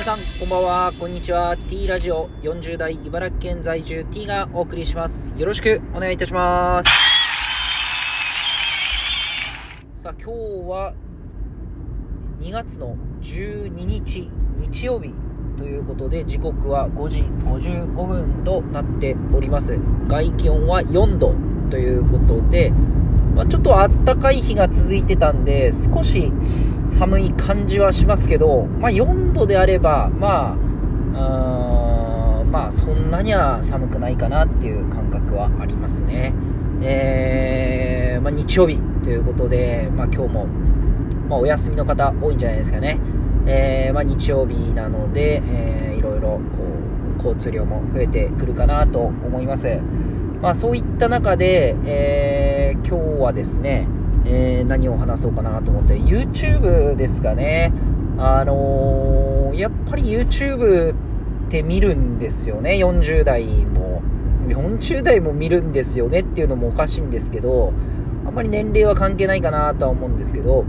皆さんこんばんは。こんにちは。T ラジオ40代茨城県在住 T がお送りします。よろしくお願いいたします。さあ今日は2月の12日日曜日ということで時刻は5時55分となっております。外気温は4度ということでまあ、ちょっと暖かい日が続いてたんで、少し寒い感じはしますけど、まあ、4度であれば、まあ、まあ、そんなには寒くないかなっていう感覚はありますね。えー、まあ、日曜日ということで、まあ、今日も、まあ、お休みの方多いんじゃないですかね。えー、まあ、日曜日なので、えー、いろいろこう交通量も増えてくるかなと思います。まあ、そういった中で、えー、今日はですね、えー、何を話そうかなと思って、YouTube ですかね。あのー、やっぱり YouTube って見るんですよね、40代も。40代も見るんですよねっていうのもおかしいんですけど、あんまり年齢は関係ないかなとは思うんですけど、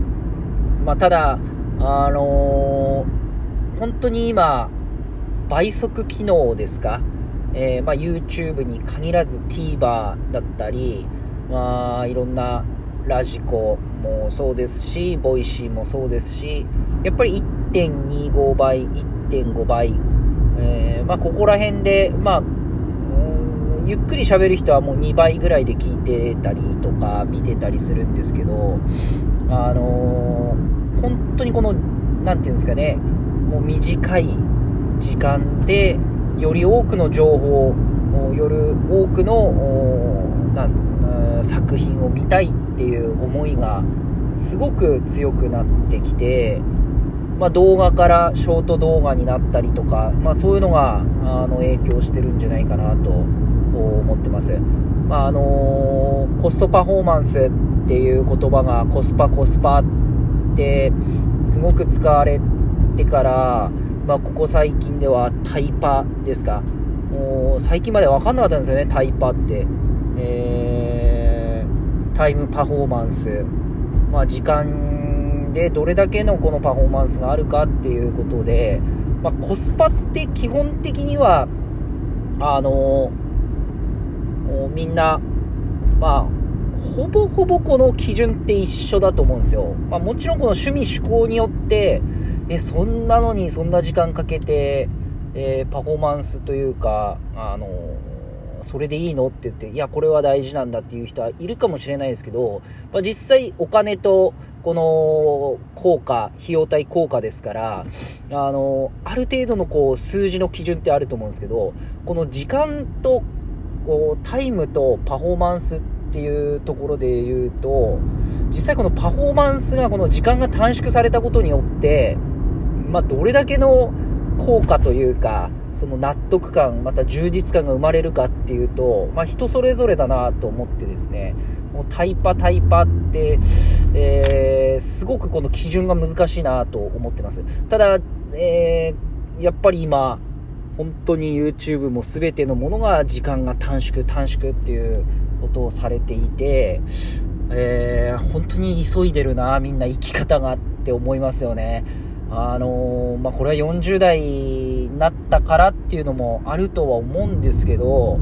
まあ、ただ、あのー、本当に今、倍速機能ですかえー、まあ、YouTube に限らず TVer だったり、まあ、いろんなラジコもそうですし、ボイシーもそうですし、やっぱり1.25倍、1.5倍、えー、まあ、ここら辺で、まあ、ゆっくり喋る人はもう2倍ぐらいで聞いてたりとか見てたりするんですけど、あのー、本当にこの、なんていうんですかね、もう短い時間で、より多くの情報より多くのな作品を見たいっていう思いがすごく強くなってきて、まあ、動画からショート動画になったりとか、まあ、そういうのがあの影響してるんじゃないかなと思ってます、まああのー、コストパフォーマンスっていう言葉がコスパコスパってすごく使われてからまあ、ここ最近ではタイパですか。もう最近まで分かんなかったんですよね、タイパって。えー、タイムパフォーマンス。まあ、時間でどれだけのこのパフォーマンスがあるかっていうことで、まあ、コスパって基本的には、あのみんな、まあ、ほぼほぼこの基準って一緒だと思うんですよ。まあ、もちろんこの趣味趣向によって、え、そんなのにそんな時間かけて、えー、パフォーマンスというか、あのそれでいいのって言って、いや、これは大事なんだっていう人はいるかもしれないですけど、まあ、実際お金とこの効果、費用対効果ですから、あのある程度のこう数字の基準ってあると思うんですけど、この時間とこうタイムとパフォーマンスっていうところで言うと、実際このパフォーマンスがこの時間が短縮されたことによって、まあ、どれだけの効果というか、その納得感、また充実感が生まれるかっていうと、まあ、人それぞれだなと思ってですね、もうタイパタイパって、えー、すごくこの基準が難しいなと思ってます。ただ、えー、やっぱり今、本当に YouTube も全てのものが時間が短縮短縮っていうことをされていて、えー、本当に急いでるな、みんな生き方がって思いますよね。あの、まあ、これは40代になったからっていうのもあるとは思うんですけど、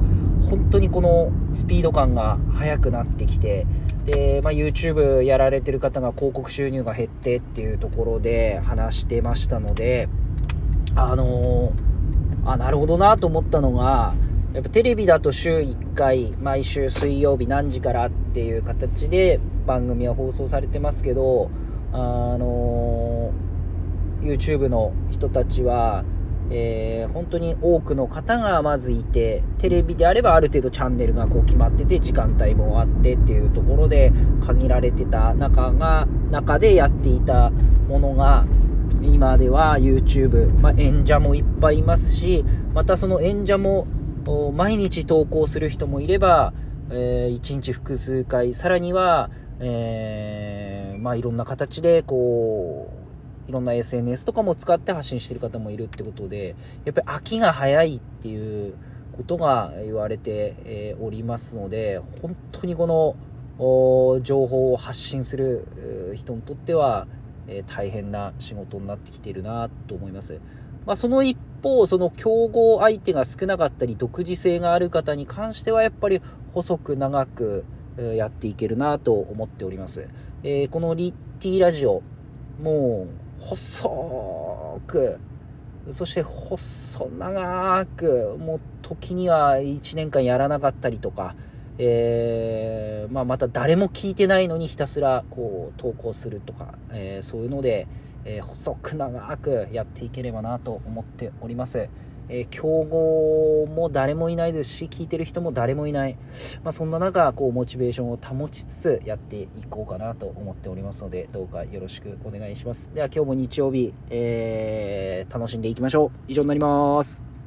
本当にこのスピード感が速くなってきて、で、まあ、YouTube やられてる方が広告収入が減ってっていうところで話してましたので、あの、あ、なるほどなと思ったのが、やっぱテレビだと週1回、毎週水曜日何時からっていう形で番組は放送されてますけど、あの、YouTube の人たちは、えー、本当に多くの方がまずいて、テレビであればある程度チャンネルがこう決まってて、時間帯もあってっていうところで限られてた中が、中でやっていたものが、今では YouTube、まあ、演者もいっぱいいますし、またその演者も毎日投稿する人もいれば、えー、1日複数回、さらには、えー、まあ、いろんな形で、こう、いろんな SNS とかも使って発信してる方もいるってことで、やっぱり飽きが早いっていうことが言われて、おりますので、本当にこの、情報を発信する人にとっては、大変な仕事になってきているなと思います。まあ、その一方、その競合相手が少なかったり、独自性がある方に関しては、やっぱり細く長くやっていけるなと思っております。えー、このリッティラジオ、もう、細く、そして細長く、もう時には1年間やらなかったりとか、えー、まあ、また誰も聞いてないのにひたすらこう投稿するとか、えー、そういうので、えー、細く長くやっていければなと思っております。えー、競合も誰もいないですし、聞いてる人も誰もいない。まあ、そんな中、こう、モチベーションを保ちつつやっていこうかなと思っておりますので、どうかよろしくお願いします。では、今日も日曜日、えー、楽しんでいきましょう。以上になります。